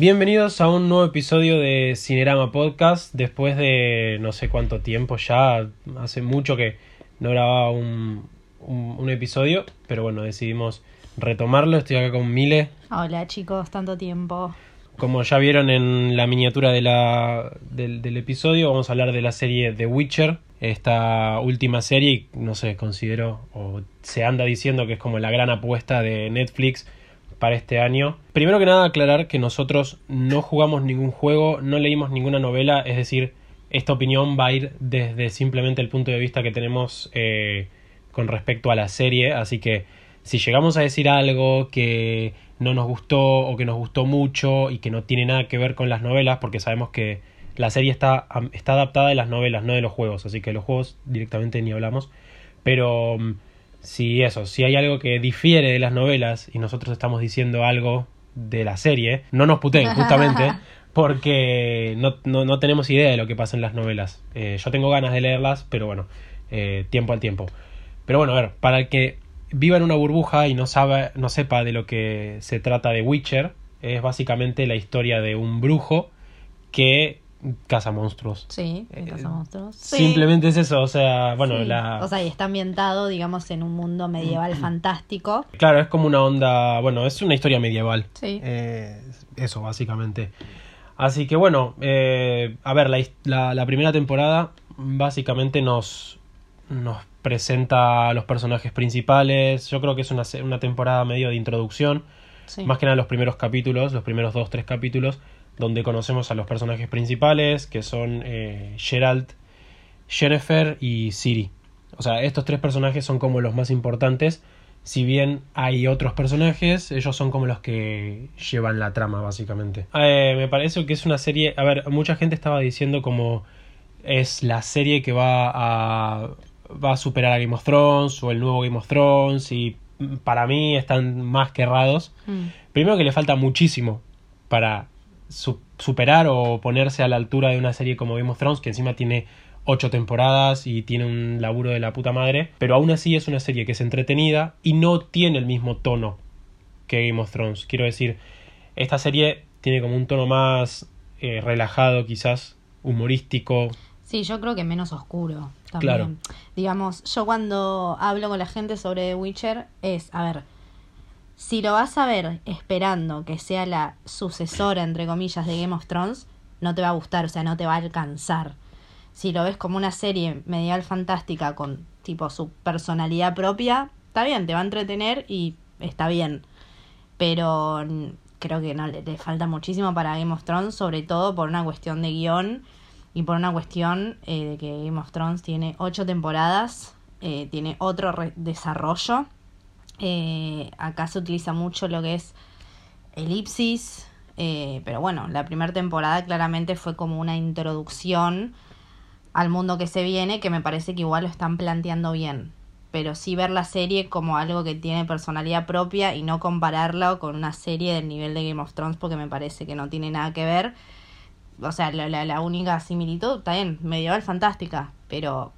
Bienvenidos a un nuevo episodio de Cinerama Podcast. Después de no sé cuánto tiempo ya, hace mucho que no grababa un, un, un episodio, pero bueno, decidimos retomarlo. Estoy acá con Mile. Hola chicos, tanto tiempo. Como ya vieron en la miniatura de la, del, del episodio, vamos a hablar de la serie The Witcher. Esta última serie, no sé, considero, o se anda diciendo que es como la gran apuesta de Netflix para este año. Primero que nada, aclarar que nosotros no jugamos ningún juego, no leímos ninguna novela, es decir, esta opinión va a ir desde simplemente el punto de vista que tenemos eh, con respecto a la serie, así que si llegamos a decir algo que no nos gustó o que nos gustó mucho y que no tiene nada que ver con las novelas, porque sabemos que la serie está, está adaptada de las novelas, no de los juegos, así que los juegos directamente ni hablamos, pero mm, si eso, si hay algo que difiere de las novelas y nosotros estamos diciendo algo de la serie, no nos puteen justamente porque no, no, no tenemos idea de lo que pasa en las novelas. Eh, yo tengo ganas de leerlas, pero bueno, eh, tiempo al tiempo. Pero bueno, a ver, para el que viva en una burbuja y no, sabe, no sepa de lo que se trata de Witcher, es básicamente la historia de un brujo que caza monstruos. Sí, Eh, caza monstruos. Sí. Simplemente es eso, o sea, bueno, Sí. la... O sea, y está ambientado, digamos, en un mundo medieval fantástico. Claro, es como una onda, bueno, es una historia medieval. Sí. Eh, eso, básicamente. Así que bueno, eh, a ver, la, la, la primera temporada básicamente nos, nos presenta a los personajes principales. Yo creo que es una, una temporada medio de introducción. Sí. Más que nada los primeros capítulos, los primeros dos, tres capítulos, donde conocemos a los personajes principales, que son eh, Geralt, Jennifer y Ciri. O sea, estos tres personajes son como los más importantes. Si bien hay otros personajes, ellos son como los que llevan la trama, básicamente. Eh, me parece que es una serie. A ver, mucha gente estaba diciendo como es la serie que va a. va a superar a Game of Thrones o el nuevo Game of Thrones. Y para mí están más que errados. Mm. Primero que le falta muchísimo para su- superar o ponerse a la altura de una serie como Game of Thrones, que encima tiene ocho temporadas y tiene un laburo de la puta madre, pero aún así es una serie que es entretenida y no tiene el mismo tono que Game of Thrones. Quiero decir, esta serie tiene como un tono más eh, relajado, quizás humorístico. Sí, yo creo que menos oscuro también. Claro. Digamos, yo cuando hablo con la gente sobre The Witcher es, a ver, si lo vas a ver esperando que sea la sucesora, entre comillas, de Game of Thrones, no te va a gustar, o sea, no te va a alcanzar. Si lo ves como una serie medieval fantástica con tipo su personalidad propia, está bien, te va a entretener y está bien. Pero creo que no le, falta muchísimo para Game of Thrones, sobre todo por una cuestión de guion y por una cuestión eh, de que Game of Thrones tiene ocho temporadas, eh, tiene otro desarrollo. Eh, acá se utiliza mucho lo que es elipsis, eh, pero bueno, la primera temporada claramente fue como una introducción al mundo que se viene, que me parece que igual lo están planteando bien. Pero sí ver la serie como algo que tiene personalidad propia y no compararla con una serie del nivel de Game of Thrones porque me parece que no tiene nada que ver. O sea, la, la, la única similitud, está bien, medieval fantástica, pero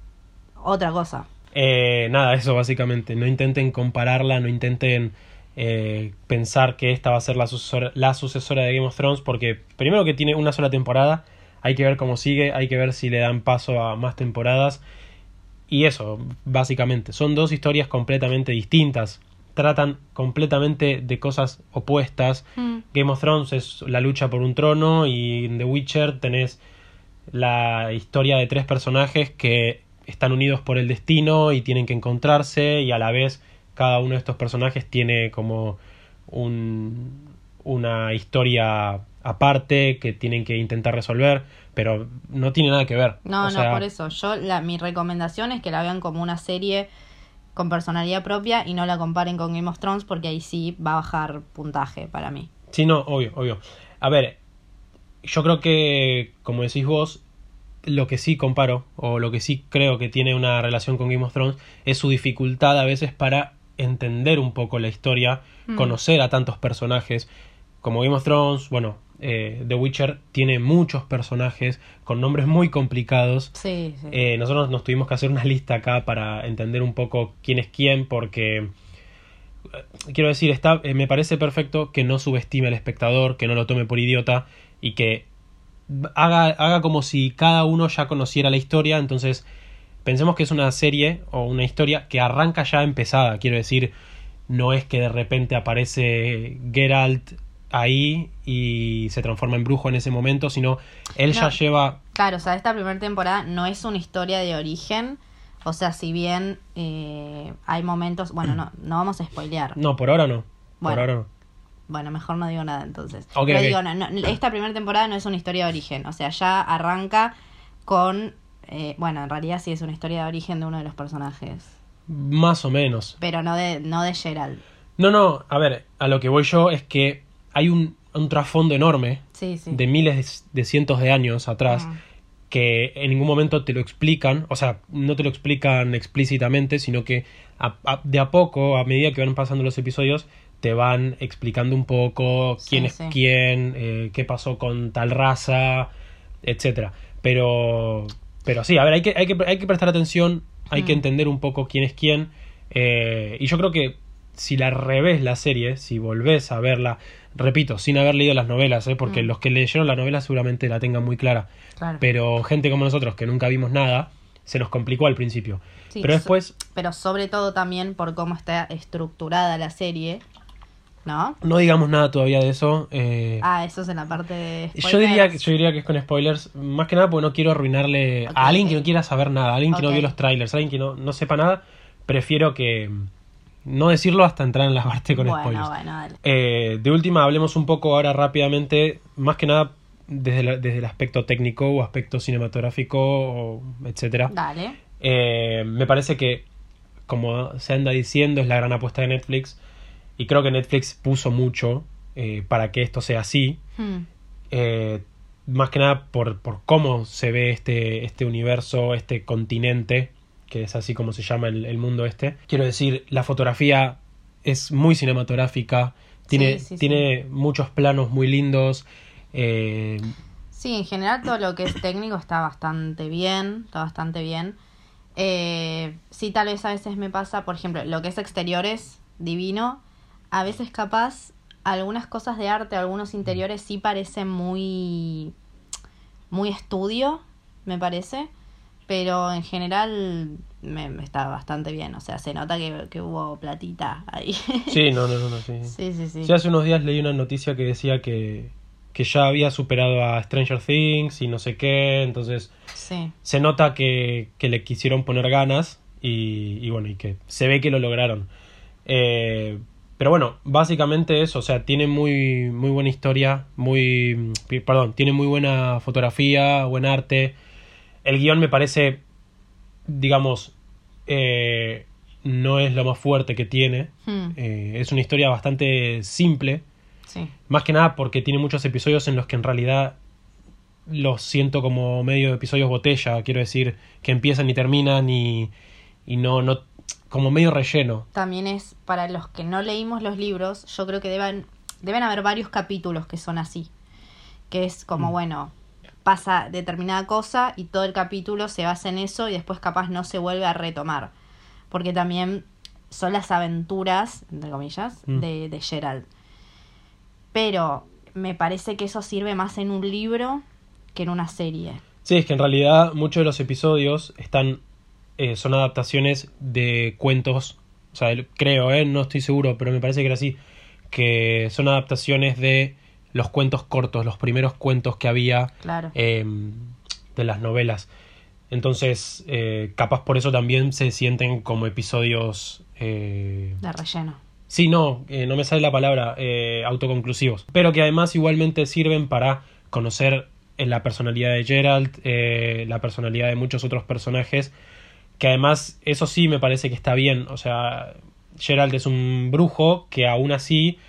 otra cosa. Eh, nada, eso básicamente. No intenten compararla, no intenten eh, pensar que esta va a ser la sucesora, la sucesora de Game of Thrones, porque primero que tiene una sola temporada, hay que ver cómo sigue, hay que ver si le dan paso a más temporadas. Y eso, básicamente, son dos historias completamente distintas. Tratan completamente de cosas opuestas. Game of Thrones es la lucha por un trono y en The Witcher tenés la historia de tres personajes que están unidos por el destino y tienen que encontrarse y a la vez cada uno de estos personajes tiene como un, una historia aparte que tienen que intentar resolver, pero no tiene nada que ver. No, O no, sea, por eso. Yo, la, mi recomendación es que la vean como una serie con personalidad propia y no la comparen con Game of Thrones porque ahí sí va a bajar puntaje para mí. Sí, no, obvio, obvio. A ver, yo creo que, como decís vos, lo que sí comparo, o lo que sí creo que tiene una relación con Game of Thrones, es su dificultad a veces para entender un poco la historia, Mm. conocer a tantos personajes. Como Game of Thrones, bueno, eh, The Witcher tiene muchos personajes con nombres muy complicados. Sí, sí. Eh, nosotros nos tuvimos que hacer una lista acá para entender un poco quién es quién, porque quiero decir, está, eh, me parece perfecto que no subestime al espectador, que no lo tome por idiota y que haga, haga como si cada uno ya conociera la historia. Entonces, pensemos que es una serie o una historia que arranca ya empezada. Quiero decir, no es que de repente aparece Geralt ahí y se transforma en brujo en ese momento, sino él ya lleva... Claro, o sea, esta primera temporada no es una historia de origen. O sea, si bien eh, hay momentos. Bueno, no, no vamos a spoilear. No, por ahora no. Por Bueno. ahora no. Bueno, mejor no digo nada entonces. Digo, no, no, esta primera temporada no es una historia de origen. O sea, ya arranca con. eh, bueno, en realidad sí es una historia de origen de uno de los personajes. Más o menos. Pero no de, no de Gerald. No, no, a ver, a lo que voy yo es que hay un, un trasfondo enorme Sí, sí. de miles de cientos de años atrás que en ningún momento te lo explican, o sea, no te lo explican explícitamente, sino que a- a- de a poco, a medida que van pasando los episodios, te van explicando un poco Sí, quién es sí. quién, eh, qué pasó con tal raza, etcétera. Pero, pero sí, a ver, hay que, hay que, hay que prestar atención, hay que Mm. entender un poco quién es quién. eh, y yo creo que si la revés la serie, si volvés a verla, repito, sin haber leído las novelas, ¿eh? porque Mm. los que leyeron la novela seguramente la tengan muy clara. Claro. Pero gente como nosotros que nunca vimos nada, se nos complicó al principio. Sí, Pero so- después, Pero sobre todo también por cómo está estructurada la serie. ¿No? no digamos nada todavía de eso. eh, Ah, eso es en la parte de. yo, diría, spoilers. yo diría que es con spoilers, más que nada porque no quiero arruinarle a alguien que no quiera saber nada, a alguien que no vio los trailers, a alguien que no, no sepa nada. Prefiero que no decirlo hasta entrar en la parte con bueno, spoilers. bueno, dale. Eh, de última, hablemos un poco ahora rápidamente, más que nada desde, la- desde el aspecto técnico o aspecto cinematográfico, o etcétera. Dale. Eh, me parece que, como se anda diciendo, es la gran apuesta de Netflix. Y creo que Netflix puso mucho eh, para que esto sea así. Hmm. Eh, más que nada por, por cómo se ve este, este universo, este continente, que es así como se llama el, el mundo este. Quiero decir, la fotografía es muy cinematográfica, tiene, Sí, sí, tiene muchos planos muy lindos. eh, Sí, en general todo lo que es técnico está bastante bien, está bastante bien. Eh, sí, tal vez a veces me pasa, por ejemplo, lo que es exteriores, divino. A veces capaz algunas cosas de arte, algunos interiores sí parecen muy, muy estudio, me parece. Pero en general me, me está bastante bien, o sea, se nota que, que hubo platita ahí. sí, no, no, no, no, sí. sí, sí, sí. Sí, hace unos días leí una noticia que decía que, que ya había superado a Stranger Things y no sé qué, entonces Sí. se nota que, que le quisieron poner ganas y, y bueno, y que se ve que lo lograron. Eh, pero bueno, básicamente eso, o sea, tiene muy, muy buena historia, muy, perdón, tiene muy buena fotografía, buen arte. El guion me parece, digamos, eh, no es lo más fuerte que tiene. Hmm, Eh, es una historia bastante simple, sí. más que nada porque tiene muchos episodios en los que en realidad los siento como medio episodios botella, quiero decir, que empiezan y terminan y, y no, no, como medio relleno. también es para los que no leímos los libros, yo creo que deben, deben haber varios capítulos que son así. Que es como, Mm. bueno, pasa determinada cosa y todo el capítulo se basa en eso y después capaz no se vuelve a retomar. Porque también son las aventuras, entre comillas, Mm. de, de Gerald. Pero me parece que eso sirve más en un libro que en una serie. Sí, es que en realidad muchos de los episodios están eh, son adaptaciones de cuentos, o sea, creo, eh, no estoy seguro, pero me parece que era así, que son adaptaciones de los cuentos cortos, los primeros cuentos que había Claro. eh, de las novelas. Entonces, eh, capaz por eso también se sienten como episodios... de relleno. Sí, no, no me sale la palabra, autoconclusivos. Pero que además igualmente sirven para conocer la personalidad de Gerald, la personalidad de muchos otros personajes, que además eso sí me parece que está bien. O sea, Gerald es un brujo que aún así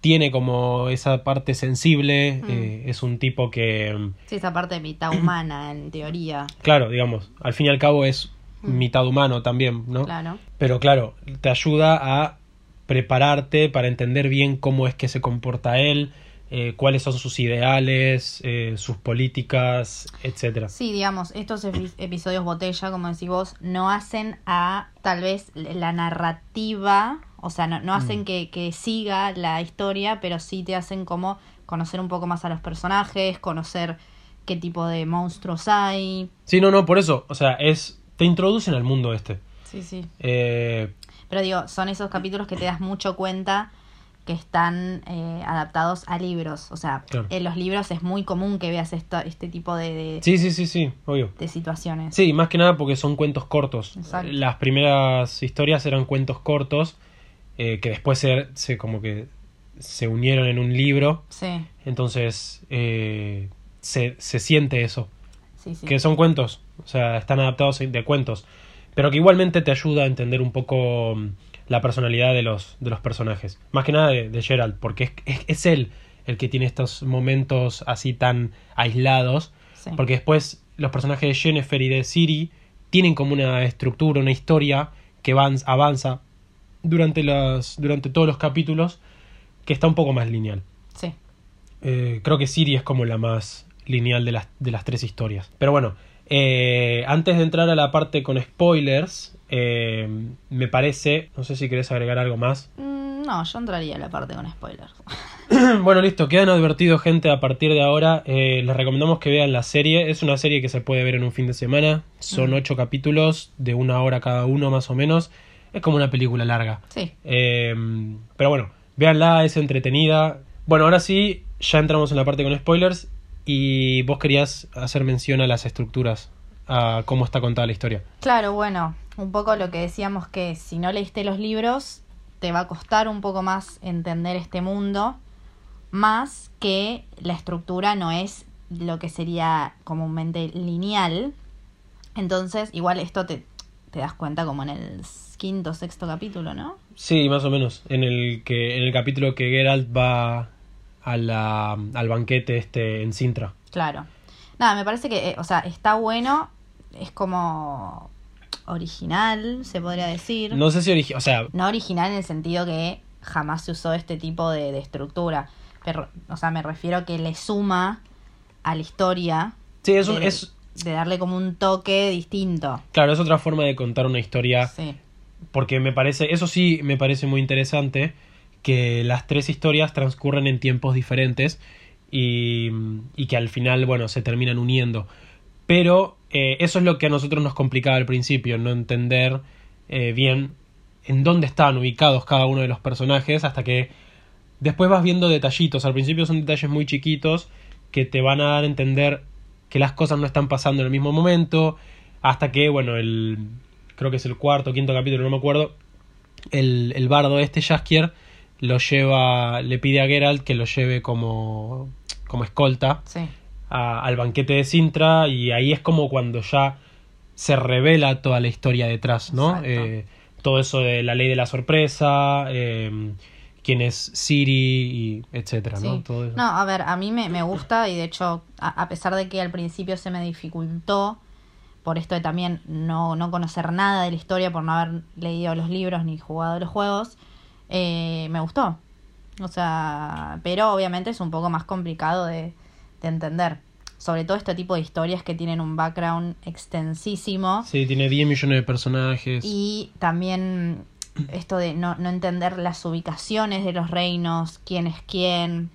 tiene como esa parte sensible, Mm. eh, es un tipo que, Sí, esa parte mitad humana, en teoría. claro, digamos, al fin y al cabo es Mm. mitad humano también, ¿no? Claro. Pero claro, te ayuda a prepararte para entender bien cómo es que se comporta él, eh, cuáles son sus ideales, eh, sus políticas, etcétera. Sí, digamos, estos epi- episodios botella, como decís vos, no hacen a tal vez la narrativa O sea, no, no hacen Mm. que, que siga la historia, pero sí te hacen como conocer un poco más a los personajes, conocer qué tipo de monstruos hay. Sí, no, no, por eso. O sea, es. Te introducen al mundo este. Sí, sí. Eh, Pero digo, son esos capítulos que te das mucho cuenta que están eh, adaptados a libros. O sea, Claro. en los libros es muy común que veas esto, este tipo de, de, sí, sí, sí, sí, obvio. de situaciones. Sí, más que nada porque son cuentos cortos. Exacto. Las primeras historias eran cuentos cortos eh, que después se, se como que se unieron en un libro. Sí, Entonces eh, se, se siente eso. sí, sí. Que son cuentos. O sea, están adaptados de cuentos. Pero que igualmente te ayuda a entender un poco mm, la personalidad de los, de los personajes. Más que nada de, de Gerald, porque es, es, es él el que tiene estos momentos así tan aislados. Sí. Porque después los personajes de Jennifer y de Siri tienen como una estructura, una historia que van, avanza durante, las, durante todos los capítulos que está un poco más lineal. Sí. Eh, creo que Siri es como la más lineal de las, de las tres historias. Pero bueno, eh, antes de entrar a la parte con spoilers, eh, me parece, no sé si querés agregar algo más. Mm, No, yo entraría a la parte con spoilers. bueno, listo, quedan advertidos gente a partir de ahora. Eh, les recomendamos que vean la serie. Es una serie que se puede ver en un fin de semana. Son Mm. ocho capítulos de una hora cada uno más o menos. Es como una película larga. Sí. Pero bueno, véanla, es entretenida. Bueno, ahora sí, ya entramos en la parte con spoilers. Y vos querías hacer mención a las estructuras, a cómo está contada la historia. Claro, bueno, un poco lo que decíamos que si no leíste los libros, te va a costar un poco más entender este mundo, más que la estructura no es lo que sería comúnmente lineal. Entonces, igual esto te, te das cuenta como en el quinto, sexto capítulo, ¿no? Sí, más o menos. En el que en el capítulo que Geralt va a la, al banquete este en Sintra. Claro. Nada, me parece que, eh, o sea, está bueno, es como original, se podría decir. No sé si origi- o sea, No original en el sentido que jamás se usó este tipo de, de estructura. Pero, o sea, me refiero que le suma a la historia sí, es, un- de, es de darle como un toque distinto. claro, es otra forma de contar una historia Sí, porque me parece, eso sí me parece muy interesante que las tres historias transcurren en tiempos diferentes y, y que al final, bueno, se terminan uniendo. Pero eh, eso es lo que a nosotros nos complicaba al principio, no entender eh, bien en dónde estaban ubicados cada uno de los personajes hasta que después vas viendo detallitos. Al principio son detalles muy chiquitos que te van a dar a entender que las cosas no están pasando en el mismo momento hasta que, bueno, el creo que es el cuarto quinto capítulo, no me acuerdo, el, el bardo este Jaskier lo lleva, le pide a Geralt que lo lleve como, como escolta sí, a- al banquete de Sintra y ahí es como cuando ya se revela toda la historia detrás, ¿no? Eh, todo eso de la ley de la sorpresa, eh, quién es Siri y etcétera, ¿no? Todo eso. No, a ver, a mí me, me gusta y de hecho, a, a pesar de que al principio se me dificultó, por esto de también no, no conocer nada de la historia, por no haber leído los libros ni jugado los juegos, eh, me gustó. O sea, pero obviamente es un poco más complicado de, de entender. Sobre todo este tipo de historias que tienen un background extensísimo. Sí, tiene 10 millones de personajes. Y también esto de no, no entender las ubicaciones de los reinos, quién es quién.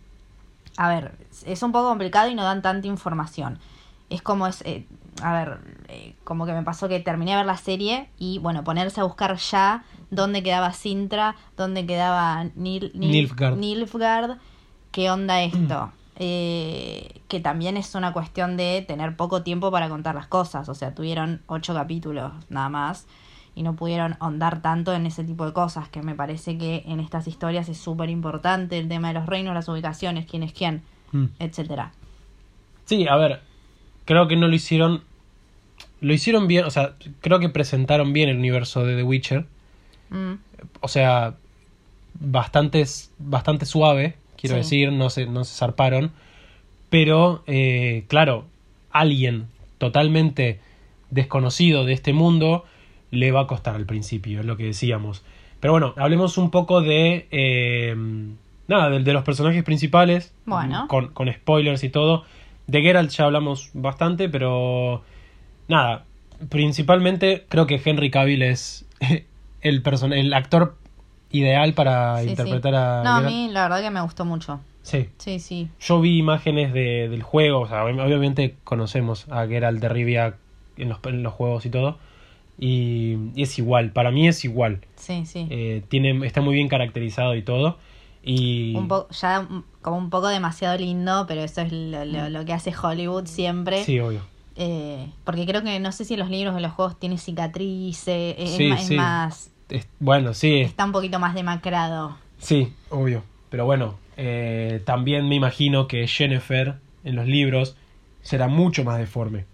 A ver, es un poco complicado y no dan tanta información. Es como es, eh, a ver, eh, como que me pasó que terminé de ver la serie y bueno, ponerse a buscar ya dónde quedaba Sintra, dónde quedaba Nil, Nil- Nilfgaard. Nilfgaard, qué onda esto. Eh, que también es una cuestión de tener poco tiempo para contar las cosas. O sea, tuvieron ocho capítulos nada más y no pudieron ahondar tanto en ese tipo de cosas. Que me parece que en estas historias es súper importante el tema de los reinos, las ubicaciones, quién es quién, Mm. etcétera. Sí, a ver, creo que no lo hicieron. Lo hicieron bien, o sea, creo que presentaron bien el universo de The Witcher. Mm, O sea, bastante, bastante suave, quiero Sí. decir, no se, no se zarparon. Pero, eh, claro, alguien totalmente desconocido de este mundo le va a costar al principio, es lo que decíamos. Pero bueno, hablemos un poco de... eh, nada, de, de los personajes principales. Bueno. Con, con spoilers y todo. De Geralt ya hablamos bastante, pero... Nada, principalmente creo que Henry Cavill es el, person el actor ideal para Sí, sí. interpretar a... No, a mí la verdad que me gustó mucho. Sí. Sí, sí. Yo vi imágenes de, del juego, o sea, ob- obviamente conocemos a Geralt de Rivia en los, en los juegos y todo, y, y es igual, para mí es igual. Sí, sí. Eh, tiene, está muy bien caracterizado y todo, y... un ya mm, como un poco demasiado lindo, pero eso es lo, lo- lo que hace Hollywood siempre. Sí, obvio. Eh, porque creo que no sé si en los libros o en los juegos tiene cicatrices, es, Sí, ma- es sí. más, Es- bueno, sí, está un poquito más demacrado. sí, obvio. Pero bueno, eh, también me imagino que Jennifer en los libros será mucho más deforme.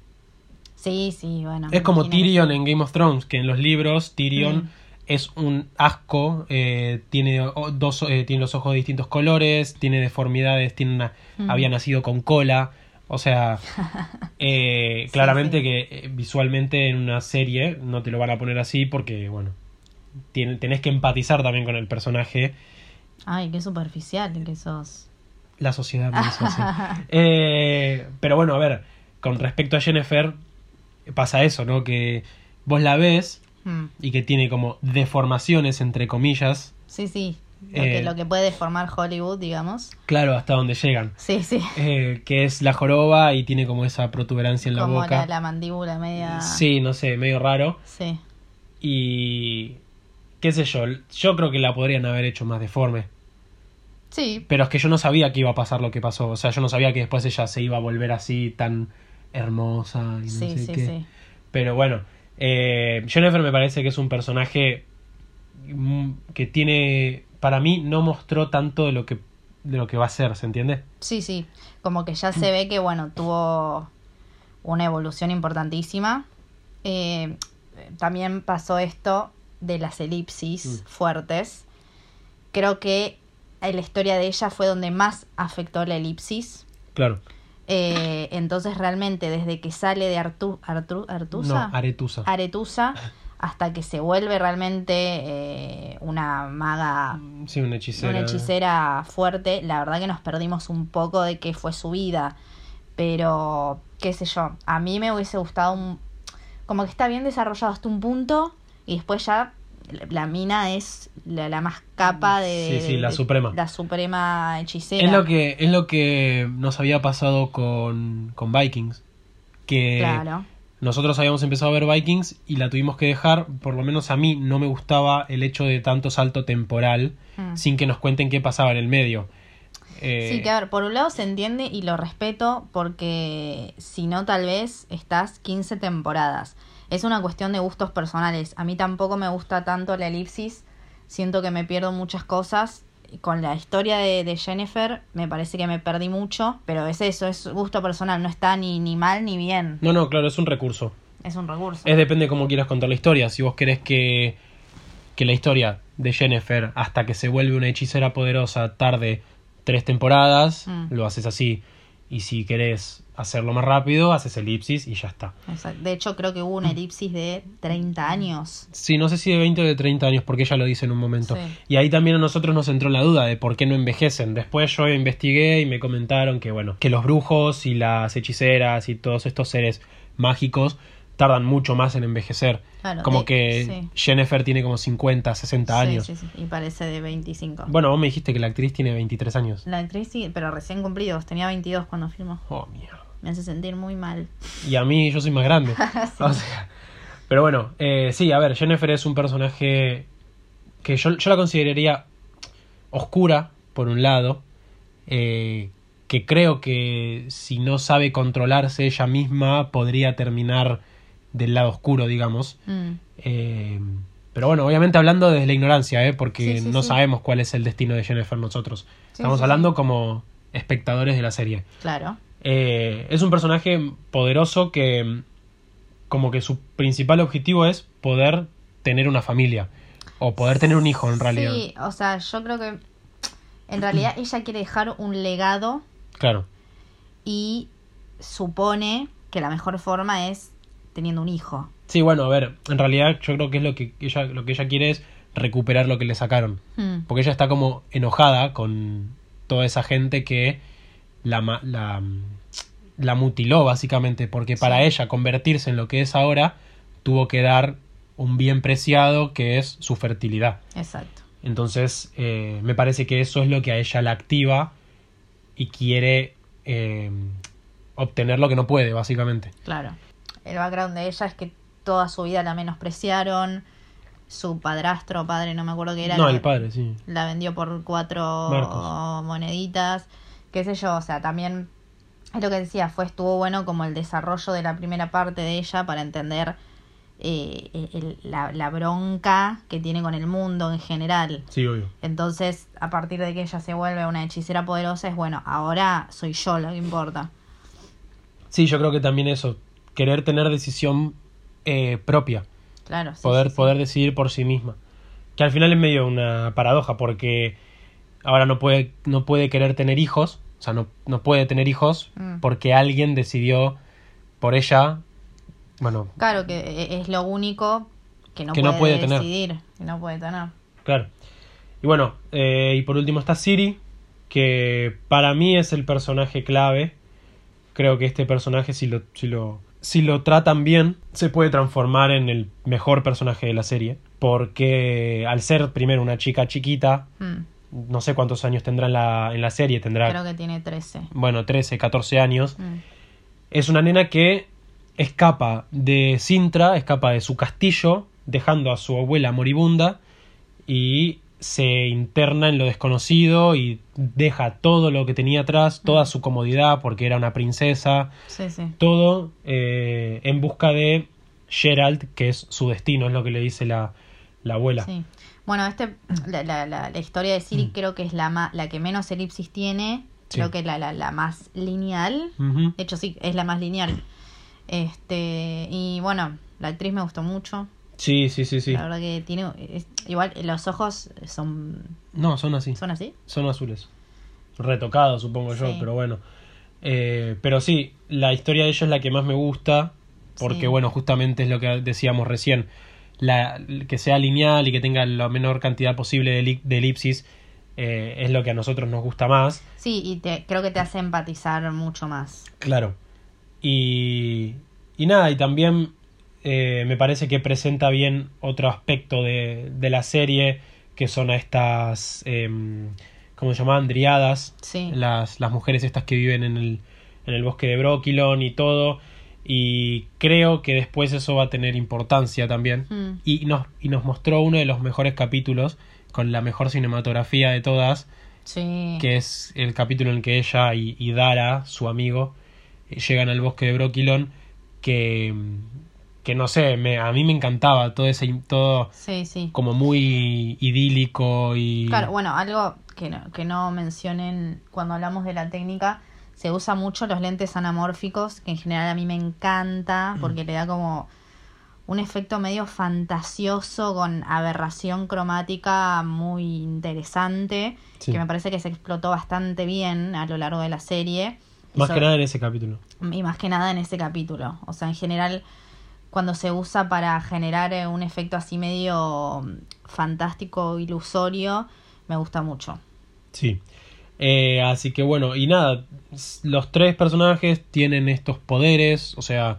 Sí, sí, bueno. Es como Tyrion en Game of Thrones, que en los libros Tyrion Mm. es un asco, eh, tiene, dos, eh, tiene los ojos de distintos colores, tiene deformidades, tiene una, Mm. había nacido con cola. O sea, eh, Sí, claramente sí. que eh, visualmente en una serie no te lo van a poner así porque, bueno, tien- tenés que empatizar también con el personaje. Ay, qué superficial que sos. La sociedad me hizo así. Eh, pero bueno, a ver, con respecto a Jennifer, pasa eso, ¿no? Que vos la ves Mm, y que tiene como deformaciones, entre comillas, Sí, sí. Lo, Eh, que, lo que puede deformar Hollywood, digamos. claro, hasta donde llegan. Sí, sí. Eh, que es la joroba y tiene como esa protuberancia en la como boca. la, la mandíbula media. Sí, no sé, medio raro. Sí. Y qué sé yo, yo creo que la podrían haber hecho más deforme. Sí, Pero es que yo no sabía que iba a pasar lo que pasó. O sea, yo no sabía que después ella se iba a volver así tan hermosa y no sí, sé sí, qué. sí. Pero bueno, eh, Jennifer me parece que es un personaje mm, que tiene, para mí, no mostró tanto de lo que de lo que va a ser, ¿se entiende? Sí, sí. Como que ya se ve que, bueno, tuvo una evolución importantísima. Eh, también pasó esto de las elipsis Mm. fuertes. Creo que la historia de ella fue donde más afectó la elipsis. Claro. Eh, entonces realmente desde que sale de Artu, Artu, Artusa, No, Aretusa. Aretusa hasta que se vuelve realmente eh, una maga, sí, una hechicera. una hechicera fuerte, la verdad que nos perdimos un poco de qué fue su vida. Pero, qué sé yo, a mí me hubiese gustado un... Como que está bien desarrollado hasta un punto y después ya la- mina es la, la más capa de... Sí, sí, la de- suprema. La suprema hechicera. Es lo que es lo que nos había pasado con, con Vikings. Que Claro. Nosotros habíamos empezado a ver Vikings y la tuvimos que dejar. Por lo menos a mí no me gustaba el hecho de tanto salto temporal Mm. sin que nos cuenten qué pasaba en el medio. Eh, Sí, que a ver, por un lado se entiende y lo respeto porque si no tal vez estás 15 temporadas. Es una cuestión de gustos personales. A mí tampoco me gusta tanto la elipsis. Siento que me pierdo muchas cosas. Con la historia de, de Jennifer me parece que me perdí mucho. Pero es eso, es gusto personal. No está ni, ni mal ni bien. No, no, claro, es un recurso. Es un recurso. Es depende de cómo quieras contar la historia. Si vos querés que, que la historia de Jennifer, hasta que se vuelve una hechicera poderosa, tarde tres temporadas, Mm. lo haces así. Y si querés hacerlo más rápido, haces elipsis y ya está. Exacto. De hecho, creo que hubo una elipsis de 30 años. Sí, no sé si de 20 o de 30 años, porque ella lo dice en un momento. Sí. Y ahí también a nosotros nos entró la duda de por qué no envejecen. Después yo investigué y me comentaron que, bueno, que los brujos y las hechiceras y todos estos seres mágicos tardan mucho más en envejecer. Claro, como de- que sí. Jennifer tiene como 50, 60 Sí, años. sí, sí. Y parece de 25. Bueno, vos me dijiste que la actriz tiene 23 años. La actriz sí, pero recién cumplidos. Tenía 22 cuando filmó. Oh, mierda. Me hace sentir muy mal. Y a mí yo soy más grande. O sea, pero bueno, eh, sí, a ver, Jennifer es un personaje que yo, yo la consideraría oscura, por un lado, eh, que creo que si no sabe controlarse ella misma podría terminar del lado oscuro, digamos. Mm. Eh, pero bueno, obviamente hablando desde la ignorancia, ¿eh? porque Sí, sí, no sí. sabemos cuál es el destino de Jennifer nosotros. Estamos hablando como espectadores de la serie. Claro. Eh, es un personaje poderoso que como que su principal objetivo es poder tener una familia o poder tener un hijo en realidad. Sí, o sea, yo creo que en realidad ella quiere dejar un legado Claro. y supone que la mejor forma es teniendo un hijo. Sí, bueno, a ver, en realidad yo creo que es lo que ella lo que ella quiere es recuperar lo que le sacaron, Mm. porque ella está como enojada con toda esa gente que la la, la mutiló básicamente, porque para Sí. ella convertirse en lo que es ahora tuvo que dar un bien preciado que es su fertilidad. Exacto. Entonces, eh, me parece que eso es lo que a ella la activa y quiere eh, obtener lo que no puede, básicamente. Claro. El background de ella es que toda su vida la menospreciaron. Su padrastro padre, no me acuerdo qué era. No, el padre, sí. La vendió por cuatro Marcos. moneditas. Qué sé yo, o sea, también es lo que decía, fue estuvo bueno como el desarrollo de la primera parte de ella para entender eh, el- la, la bronca que tiene con el mundo en general. Sí, obvio. Entonces, a partir de que ella se vuelve una hechicera poderosa, es bueno, ahora soy yo lo que importa. Sí, yo creo que también eso, querer tener decisión eh, propia, Claro, sí, poder, sí, sí. poder decidir por sí misma. Que al final es medio una paradoja, porque ahora no puede, no puede querer tener hijos, o sea, no, no puede tener hijos Mm. porque alguien decidió por ella, bueno, Claro, que e- es lo único que no Que puede, no puede tener. decidir, que no puede tener. claro. Y bueno, eh, y por último está Siri, que para mí es el personaje clave. Creo que este personaje, si lo, si lo, si lo tratan bien, se puede transformar en el mejor personaje de la serie. Porque al ser primero una chica chiquita, Mm, no sé cuántos años tendrá en la, en la serie, tendrá, Creo que tiene 13. bueno, 13, 14 años. Mm, Es una nena que escapa de Sintra, escapa de su castillo, dejando a su abuela moribunda y se interna en lo desconocido y deja todo lo que tenía atrás, toda su comodidad, porque era una princesa, Sí, sí. todo eh, en busca de Gerald, que es su destino, es lo que le dice la, la abuela. Sí. Bueno, este, la, la, la, la historia de Siri Mm. creo que es la, ma- la que menos elipsis tiene. Sí. Creo que la, la, la más lineal. De hecho, sí, es la más lineal. Este, y bueno, la actriz me gustó mucho. Sí, sí, sí, sí. La verdad que tiene. es- igual los ojos son. No, son así. ¿Son así? Son azules. Retocados, supongo yo, pero bueno. Eh, pero sí, la historia de ella es la que más me gusta, porque Sí. bueno, justamente es lo que decíamos recién. La, que sea lineal y que tenga la menor cantidad posible de, eli- de elipsis eh, es lo que a nosotros nos gusta más. Sí, y te, creo que te hace empatizar mucho más. Claro. Y, y nada, y también eh, me parece que presenta bien otro aspecto de, de la serie, que son a estas, em, ¿cómo se llamaban? Driadas, Sí. las, las mujeres estas que viven en el, en el bosque de Brokilon y todo. Y creo que después eso va a tener importancia también. Mm. Y, nos, y nos mostró uno de los mejores capítulos, con la mejor cinematografía de todas, Sí. que es el capítulo en que ella y, y Dara, su amigo, eh, llegan al bosque de Brokilon, que, que no sé, me, a mí me encantaba todo ese, todo Sí, sí. como muy idílico y... Claro, bueno, algo que no, que no mencionen cuando hablamos de la técnica, se usa mucho los lentes anamórficos, que en general a mí me encanta porque le da como un efecto medio fantasioso con aberración cromática muy interesante, Sí. que me parece que se explotó bastante bien a lo largo de la serie. Más sobre- que nada en ese capítulo. y más que nada en ese capítulo. O sea, en general, cuando se usa para generar eh, un efecto así medio mm, fantástico, ilusorio, me gusta mucho. Sí. Eh, así que bueno, y nada, los tres personajes tienen estos poderes, o sea,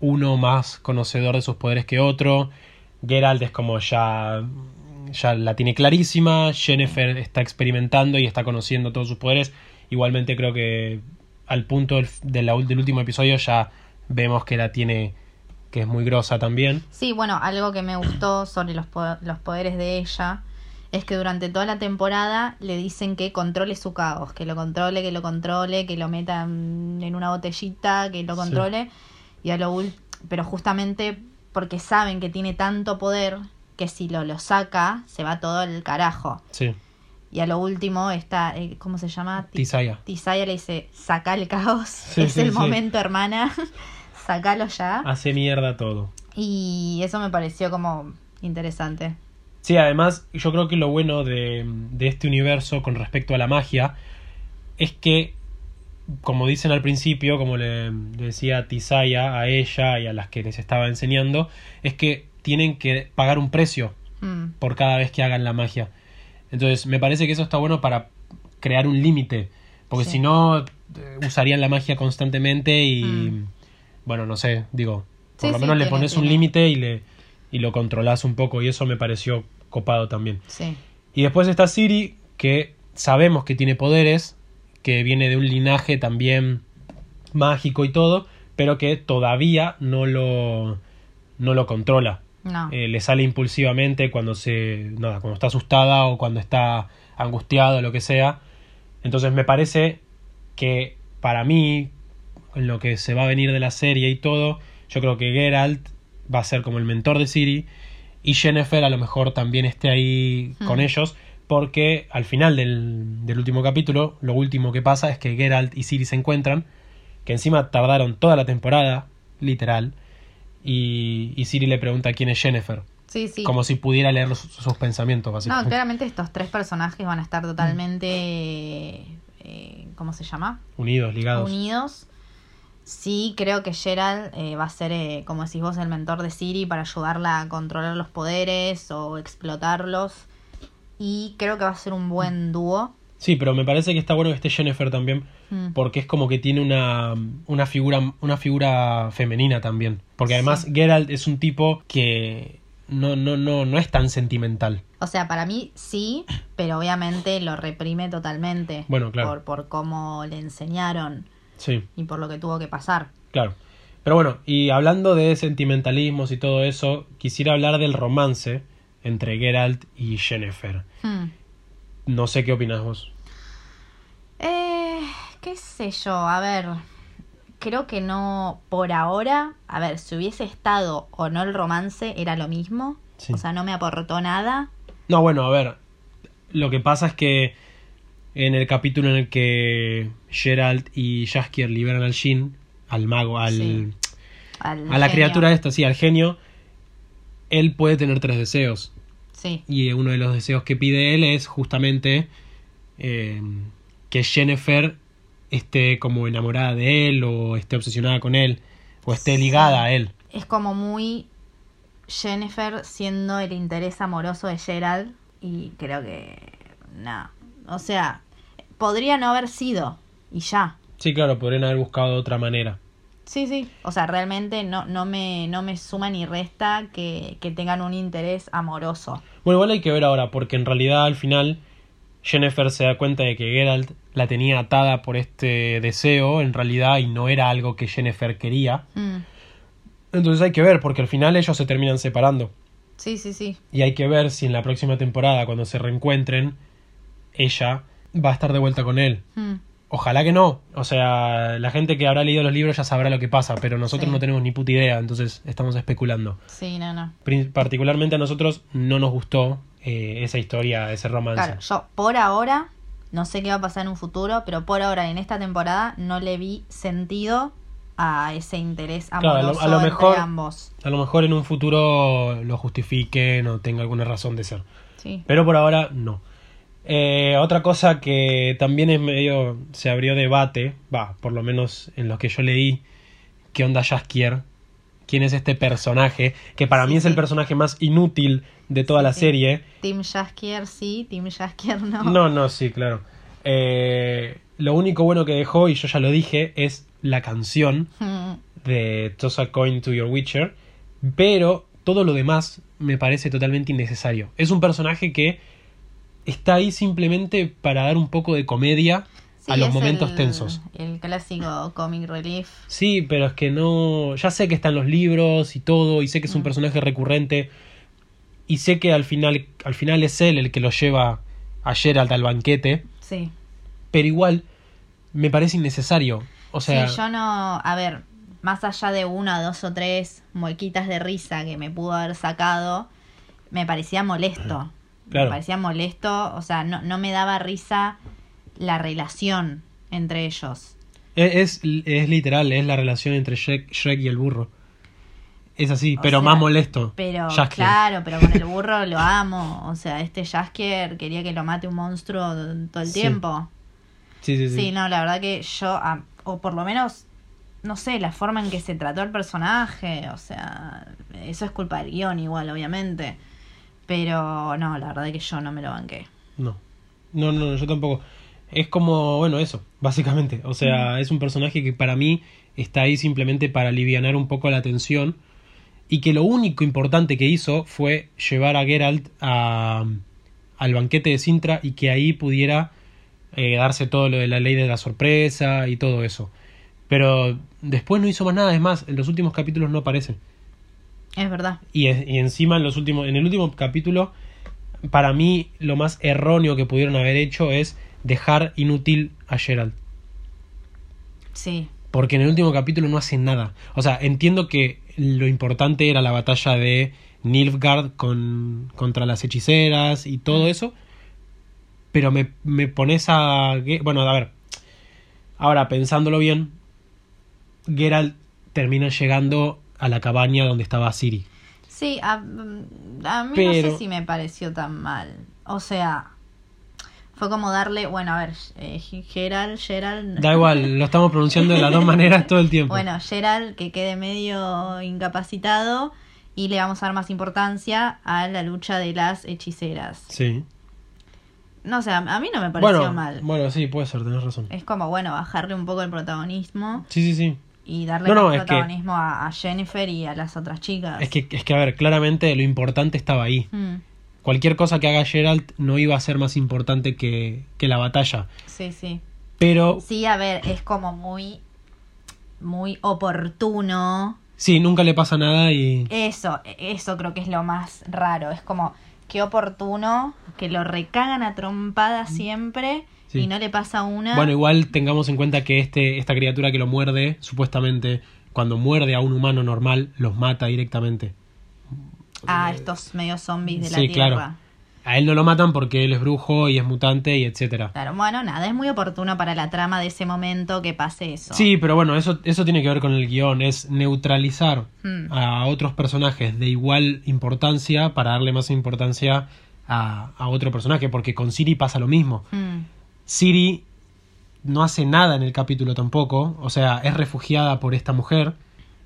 uno más conocedor de sus poderes que otro. Geralt es como ya, ya la tiene clarísima, Jennifer está experimentando y está conociendo todos sus poderes. Igualmente creo que al punto del, último episodio ya vemos que la tiene, que es muy grosa también. Sí, bueno, algo que me gustó sobre los, los poderes de ella es que durante toda la temporada le dicen que controle su caos, que lo controle, que lo controle, que lo meta en una botellita, que lo Sí. controle. Y a lo pero justamente porque saben que tiene tanto poder que si lo, lo saca se va todo el carajo. Sí, Y a lo último está, eh, ¿cómo se llama? Ti- Tisaya. Tisaya le dice, saca el caos, Sí, es sí, el momento hermana, sacalo ya. Hace mierda todo. Y eso me pareció como interesante. Sí, además, yo creo que lo bueno de, de este universo con respecto a la magia es que, como dicen al principio, como le, le decía Tisaya a ella y a las que les estaba enseñando, es que tienen que pagar un precio Mm, por cada vez que hagan la magia. Entonces, me parece que eso está bueno para crear un límite, porque Sí. si no, eh, usarían la magia constantemente y, Mm. bueno, no sé, digo, por Sí, lo sí, menos le pones un límite y, le, y lo controlas un poco, y eso me pareció copado también. sí. Y después está Siri, que sabemos que tiene poderes, que viene de un linaje también mágico y todo, pero que todavía no lo, no lo controla. No. Eh, le sale impulsivamente cuando se. nada, cuando está asustada o cuando está angustiada o lo que sea. Entonces me parece que para mí, en lo que se va a venir de la serie y todo, yo creo que Geralt va a ser como el mentor de Siri. Y Jennifer a lo mejor también esté ahí con Hmm. ellos. Porque al final del, del último capítulo, lo último que pasa es que Geralt y Siri se encuentran. Que encima tardaron toda la temporada, literal. Y, y Siri le pregunta quién es Jennifer. Sí, sí. Como si pudiera leer los- sus pensamientos, No, básicamente. claramente estos tres personajes van a estar totalmente. eh, ¿Cómo se llama? Unidos, ligados. Unidos. Sí, creo que Gerald eh, va a ser, eh, como decís vos, el mentor de Siri para ayudarla a controlar los poderes o explotarlos. Y creo que va a ser un buen dúo. Sí, pero me parece que está bueno que esté Jennifer también. Mm. Porque es como que tiene una, una figura una figura femenina también. Porque además Sí. Geralt es un tipo que no, no, no, no es tan sentimental. O sea, para mí sí, pero obviamente lo reprime totalmente. Bueno, claro. Por, por cómo le enseñaron Sí, y por lo que tuvo que pasar. claro. Pero bueno, y hablando de sentimentalismos y todo eso, quisiera hablar del romance entre Geralt y Jennifer. Hmm. No sé qué opinas vos. Eh, qué sé yo, a ver, creo que no, por ahora, a ver, si hubiese estado o no el romance, era lo mismo. Sí. O sea, no me aportó nada. No, bueno, a ver. Lo que pasa es que en el capítulo en el que Geralt y Jaskier liberan al Jin, al mago, al, Sí. Al a la genio. criatura esta, sí, al genio, él puede tener tres deseos. Sí, Y uno de los deseos que pide él es justamente eh, que Jennifer esté como enamorada de él o esté obsesionada con él o esté Sí. ligada a él. es como muy Jennifer siendo el interés amoroso de Gerald y creo que no, o sea, podría no haber sido y ya. Sí, claro, podrían haber buscado de otra manera. Sí, sí. O sea, realmente no, no, me, no me suma ni resta que, que tengan un interés amoroso. Bueno, igual hay que ver ahora, porque en realidad al final Jennifer se da cuenta de que Geralt la tenía atada por este deseo, en realidad, y no era algo que Jennifer quería. Mm. Entonces hay que ver, porque al final ellos se terminan separando. Sí, sí, sí. Y hay que ver si en la próxima temporada, cuando se reencuentren, ella va a estar de vuelta con él. Mm. Ojalá que no. O sea, la gente que habrá leído los libros ya sabrá lo que pasa, pero nosotros Sí. no tenemos ni puta idea, entonces estamos especulando. Sí, no, no. Particularmente a nosotros no nos gustó eh, esa historia, ese romance. Claro, yo por ahora, no sé qué va a pasar en un futuro, pero por ahora en esta temporada no le vi sentido a ese interés Claro, a lo- amoroso a lo mejor- entre ambos. A lo mejor en un futuro lo justifiquen o tenga alguna razón de ser. Sí. Pero por ahora no. Eh, otra cosa que también es medio. se abrió debate, va, por lo menos en lo que yo leí. ¿Qué onda Jaskier? ¿Quién es este personaje? Que para Sí, mí es el personaje más inútil de toda la serie. Team Jaskier sí, Team Jaskier no. No, no, sí, claro. Eh, lo único bueno que dejó, y yo ya lo dije, es la canción Mm, de Toss a Coin to Your Witcher, pero todo lo demás me parece totalmente innecesario. Es un personaje que está ahí simplemente para dar un poco de comedia sí, a los momentos el- tensos. El clásico comic relief. Sí, pero es que no. Ya sé que están los libros y todo, y sé que es un Mm. personaje recurrente, y sé que al final, al final es él el que lo lleva a Geralt al banquete, Sí. pero igual me parece innecesario. O sea, sí, yo no, a ver, más allá de una, dos o tres muequitas de risa que me pudo haber sacado, me parecía molesto. Claro. Me parecía molesto, o sea, no, no me daba risa la relación entre ellos. Es, es, es literal, es la relación entre Shrek, Shrek y el burro. Es así, O pero sea, más molesto. Pero, Jaskier. claro, pero con el burro lo amo. O sea, este Jaskier quería que lo mate un monstruo todo el Sí. tiempo. Sí, sí, sí. Sí, no, la verdad que yo, o por lo menos, no sé, la forma en que se trató el personaje, o sea, eso es culpa del guion igual, obviamente. Pero no, la verdad que yo no me lo banqué. No. no, no, no, yo tampoco. Es como, bueno, eso, básicamente. O sea, es un personaje que para mí está ahí simplemente para alivianar un poco la tensión. Y que lo único importante que hizo fue llevar a Geralt a, al banquete de Sintra y que ahí pudiera eh, darse todo lo de la ley de la sorpresa y todo eso. Pero después no hizo más nada, es más, en los últimos capítulos no aparece. Es verdad. Y, es- y encima en los últimos, en el último capítulo, para mí lo más erróneo que pudieron haber hecho es dejar inútil a Gerald. Sí. Porque en el último capítulo no hace nada. O sea, entiendo que lo importante era la batalla de Nilfgaard con, contra las hechiceras y todo eso. Pero me, me pones a... Bueno, a ver. Ahora, pensándolo bien, Geralt termina llegando a la cabaña donde estaba Ciri. Sí, a, a mí no sé si me pareció tan mal. O sea, fue como darle, bueno, a ver, eh, Gerald, Gerald. Da igual, lo estamos pronunciando de las dos maneras todo el tiempo. Bueno, Gerald que quede medio incapacitado y le vamos a dar más importancia a la lucha de las hechiceras. Sí. No sé, a a mí no me pareció Bueno, mal. bueno, sí, puede ser, tenés razón. Es como, bueno, bajarle un poco el protagonismo Sí, sí, sí. Y darle No, no, más es que- protagonismo a, a Jennifer y a las otras chicas. Es que, es que, a ver, claramente lo importante estaba ahí. Mm, Cualquier cosa que haga Geralt no iba a ser más importante que, que la batalla. sí, sí. Pero Sí, a ver, es como muy, muy oportuno. sí, nunca le pasa nada y... Eso, eso creo que es lo más raro. Es como, qué oportuno, que lo recagan a trompada siempre Sí. y no le pasa una. Bueno, igual tengamos en cuenta que este, esta criatura que lo muerde, supuestamente, cuando muerde a un humano normal, los mata directamente. a estos medios zombies de la Sí, Tierra. claro. A él no lo matan porque él es brujo y es mutante y etcétera. Claro, bueno, nada, es muy oportuno para la trama de ese momento que pase eso. Sí, pero bueno, eso, eso tiene que ver con el guion, es neutralizar Mm. a otros personajes de igual importancia para darle más importancia a, a otro personaje, porque con Siri pasa lo mismo. Mm, Siri no hace nada en el capítulo tampoco, o sea, es refugiada por esta mujer,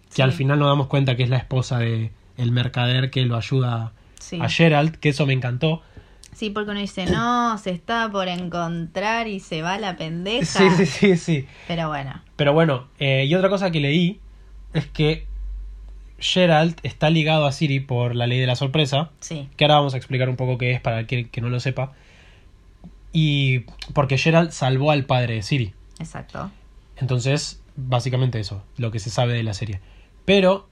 que Sí. al final nos damos cuenta que es la esposa de el mercader que lo ayuda sí. a Geralt, que eso me encantó. Sí, porque uno dice, no, se está por encontrar y se va la pendeja. Sí, sí, sí, sí. Pero bueno, Pero bueno, eh, y otra cosa que leí es que Geralt está ligado a Siri por la ley de la sorpresa, sí. que ahora vamos a explicar un poco qué es para el que, que no lo sepa. Y porque Geralt salvó al padre de Siri. Exacto. Entonces, básicamente eso, lo que se sabe de la serie. Pero,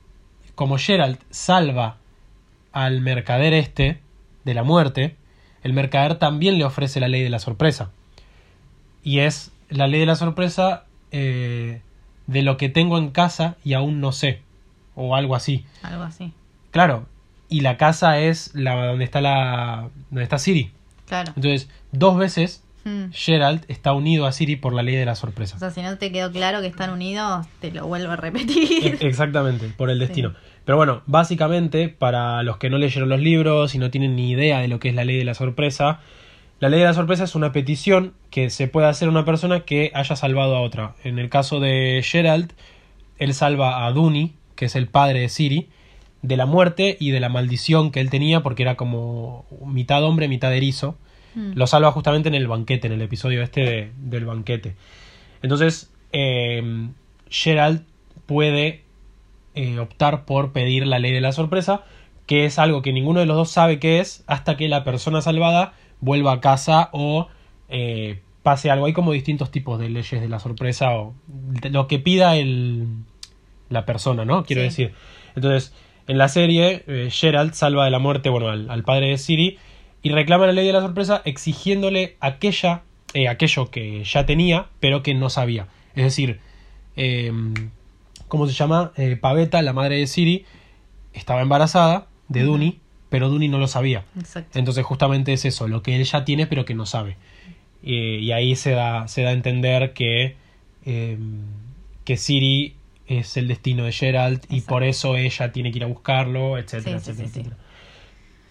como Geralt salva al mercader este de la muerte, el mercader también le ofrece la ley de la sorpresa. Y es la ley de la sorpresa eh, de lo que tengo en casa y aún no sé. O algo así. Algo así. Claro. Y la casa es la donde está la. donde está Siri. Claro. Entonces, dos veces Mm. Geralt está unido a Siri por la ley de la O sorpresa. sea, si no te quedó claro que están unidos, te lo vuelvo a E- repetir. Exactamente, por el destino. Pero bueno, básicamente, para los que no leyeron los libros y no tienen ni idea de lo que es la ley de la sorpresa, la ley de la sorpresa es una petición que se puede hacer a una persona que haya salvado a otra. En el caso de Geralt, él salva a Duni, que es el padre de Siri, de la muerte y de la maldición que él tenía porque era como mitad hombre, mitad erizo. Mm. Lo salva justamente en el banquete, en el episodio este de- del banquete. Entonces, eh, Gerald puede eh, optar por pedir la ley de la sorpresa, que es algo que ninguno de los dos sabe qué es hasta que la persona salvada vuelva a casa o eh, pase algo. Hay como distintos tipos de leyes de la sorpresa o lo que pida el, la persona, ¿no? Quiero Sí. decir. Entonces, en la serie, eh, Gerald salva de la muerte, bueno, al, al padre de Siri y reclama la ley de la sorpresa exigiéndole aquella, eh, aquello que ya tenía, pero que no sabía. Es decir, eh, ¿cómo se llama? Eh, Paveta, la madre de Siri, estaba embarazada de. Duni, pero Duni no lo sabía. Exacto. Entonces justamente es eso, lo que él ya tiene pero que no sabe. Eh, y ahí se da, se da a entender que, eh, que Siri es el destino de Gerald y por eso ella tiene que ir a buscarlo, etcétera, Sí, sí, etcétera, sí, sí. etcétera.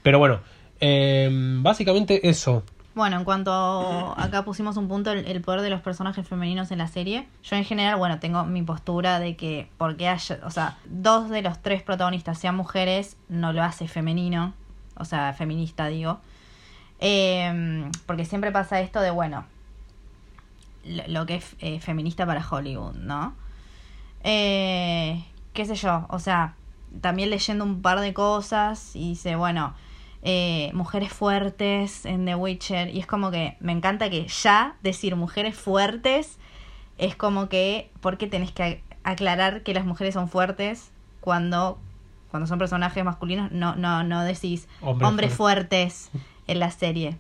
Pero bueno, eh, básicamente eso. Bueno, en cuanto acá pusimos un punto, el, poder de los personajes femeninos en la serie. Yo en general, bueno, tengo mi postura de que porque haya, o sea, dos de los tres protagonistas sean mujeres, no lo hace femenino, o sea, feminista digo. Eh, porque siempre pasa esto de, bueno, lo, lo que es eh, feminista para Hollywood, ¿no? Eh, qué sé yo, o sea, también leyendo un par de cosas y dice, bueno, eh, mujeres fuertes en The Witcher. Y es como que me encanta que ya decir mujeres fuertes es como que, ¿por qué tenés que aclarar que las mujeres son fuertes cuando, cuando son personajes masculinos? No, no, no decís Hombres hombres fuertes en la serie.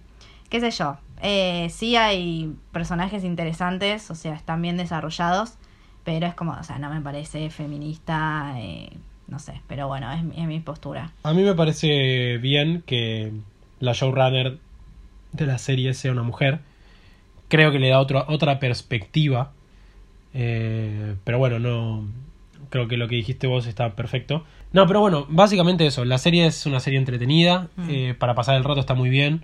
¿Qué sé yo? Eh, sí hay personajes interesantes, o sea, están bien desarrollados, pero es como, o sea, no me parece feminista, eh, no sé, pero bueno, es, mi- es mi postura. A mí me parece bien que la showrunner de la serie sea una mujer. Creo que le da otro, otra perspectiva. Eh, pero bueno, no. Creo que lo que dijiste vos está perfecto. No, pero bueno, básicamente eso. La serie es una serie entretenida. Mm. eh, para pasar el rato está muy bien.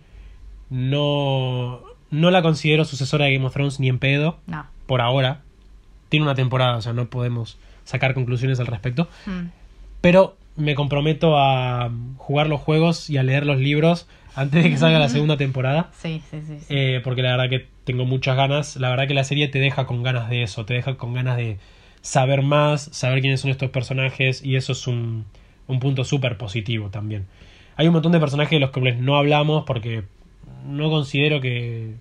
No. No la considero sucesora de Game of Thrones ni en pedo. No. Por ahora. Tiene una temporada, o sea, no podemos sacar conclusiones al respecto. Mm. Pero me comprometo a jugar los juegos y a leer los libros antes de que salga la segunda temporada. Sí, sí, sí. sí. eh, porque la verdad que tengo muchas ganas. La verdad que la serie te deja con ganas de eso. Te deja con ganas de saber más, saber quiénes son estos personajes. Y eso es un, un punto súper positivo también. Hay un montón de personajes de los que no hablamos porque no considero que,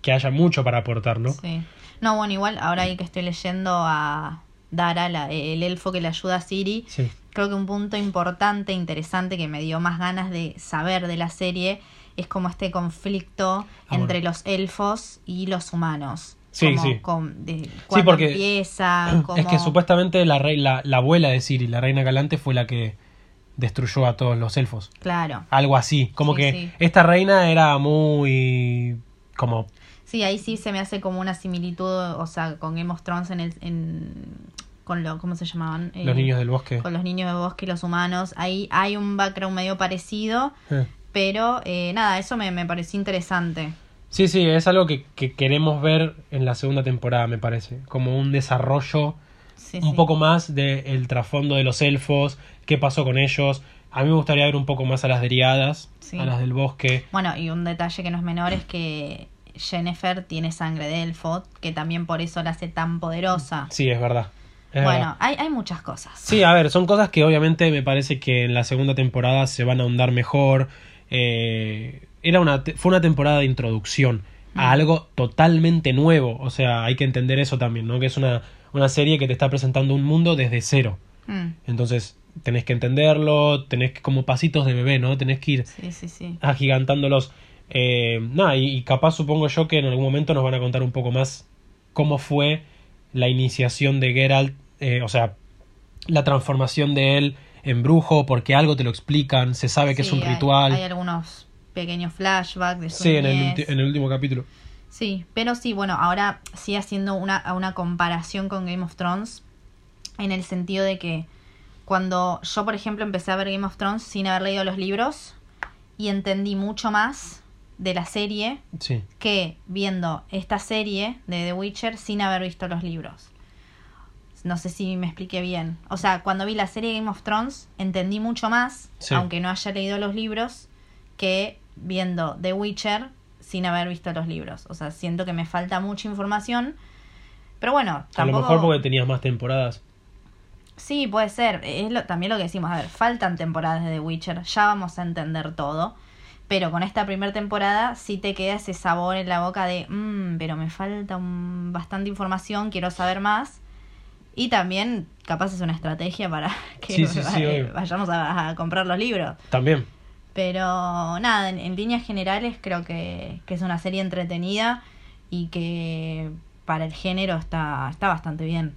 que haya mucho para aportar, ¿no? Sí. No, bueno, igual ahora ahí que estoy leyendo a Dara, la- el elfo que le ayuda a Siri, Sí. creo que un punto importante, interesante, que me dio más ganas de saber de la serie, es como este conflicto Ah, entre bueno. los elfos y los humanos. Sí, Como sí. con- de cuándo porque empieza, Es que supuestamente la, rey, la, la abuela de Siri, la reina galante, fue la que destruyó a todos los elfos. Claro. Algo así. Como Sí, que sí. esta reina era muy. como. Sí, ahí sí se me hace como una similitud, o sea, con Game of Thrones en el... En, con lo, ¿Cómo se llamaban? Eh, los niños del bosque. Con los niños de bosque y los humanos. Ahí hay un background medio parecido, Eh. pero eh, nada, eso me, me pareció interesante. Sí, sí, es algo que, que queremos ver en la segunda temporada, me parece. Como un desarrollo Sí, un sí. poco más del trasfondo de los elfos, qué pasó con ellos. A mí me gustaría ver un poco más a las deriadas, Sí. a las del bosque. Bueno, y un detalle que no es menor es que Jennifer tiene sangre de elfo, que también por eso la hace tan poderosa. Sí, es verdad. Es bueno, verdad. hay, hay muchas cosas. Sí, a ver, son cosas que obviamente me parece que en la segunda temporada se van a ahondar mejor. Eh, era una, fue una temporada de introducción a Mm. algo totalmente nuevo. O sea, hay que entender eso también, ¿no? Que es una, una serie que te está presentando un mundo desde cero. Mm, Entonces, tenés que entenderlo, tenés que, como pasitos de bebé, ¿no? Tenés que ir sí, sí, sí. agigantándolos. Eh, nada, y, y capaz supongo yo que en algún momento nos van a contar un poco más cómo fue la iniciación de Geralt, eh, o sea, la transformación de él en brujo, porque algo te lo explican, se sabe que es un hay- ritual. Hay, algunos pequeños flashbacks de sí, en el, en el último capítulo. Sí, pero sí, bueno, ahora sí haciendo una, una comparación con Game of Thrones, en el sentido de que cuando yo, por ejemplo, empecé a ver Game of Thrones sin haber leído los libros y entendí mucho más de la serie Sí, que viendo esta serie de The Witcher sin haber visto los libros. No sé si me expliqué bien. O sea, cuando vi la serie Game of Thrones entendí mucho más, Sí. aunque no haya leído los libros, que viendo The Witcher sin haber visto los libros. O sea, siento que me falta mucha información. Pero bueno, a lo mejor porque tenías más temporadas. Sí, puede ser. Es lo- también lo que decimos. A ver, faltan temporadas de The Witcher. Ya vamos a entender todo. Pero con esta primera temporada sí te queda ese sabor en la boca de, "Mm, pero me falta un- bastante información, quiero saber más. Y también, capaz es una estrategia para que Sí, sí, sí, eh, obvio. vayamos a, a comprar los libros. También. Pero nada, en, en líneas generales creo que, que es una serie entretenida y que para el género está, está bastante bien.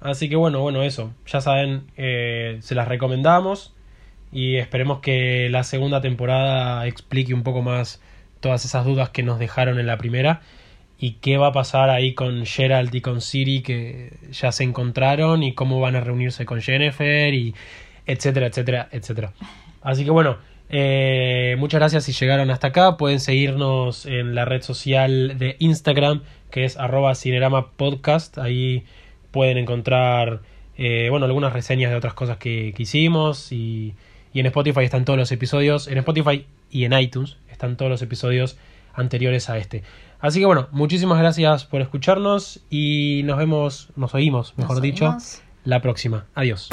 Así que bueno, bueno, eso. Ya saben, eh, se las recomendamos y esperemos que la segunda temporada explique un poco más todas esas dudas que nos dejaron en la primera y qué va a pasar ahí con Geralt y con Siri que ya se encontraron y cómo van a reunirse con Jennifer y etcétera, etcétera, etcétera. Así que bueno, eh, muchas gracias si llegaron hasta acá. Pueden seguirnos en la red social de Instagram que es arroba cinerama podcast. Ahí pueden encontrar eh, bueno algunas reseñas de otras cosas que, que hicimos y, y en Spotify están todos los episodios. En Spotify y en iTunes están todos los episodios anteriores a este. Así que bueno, muchísimas gracias por escucharnos y nos vemos, nos oímos, mejor Nos dicho, oímos. la próxima. Adiós.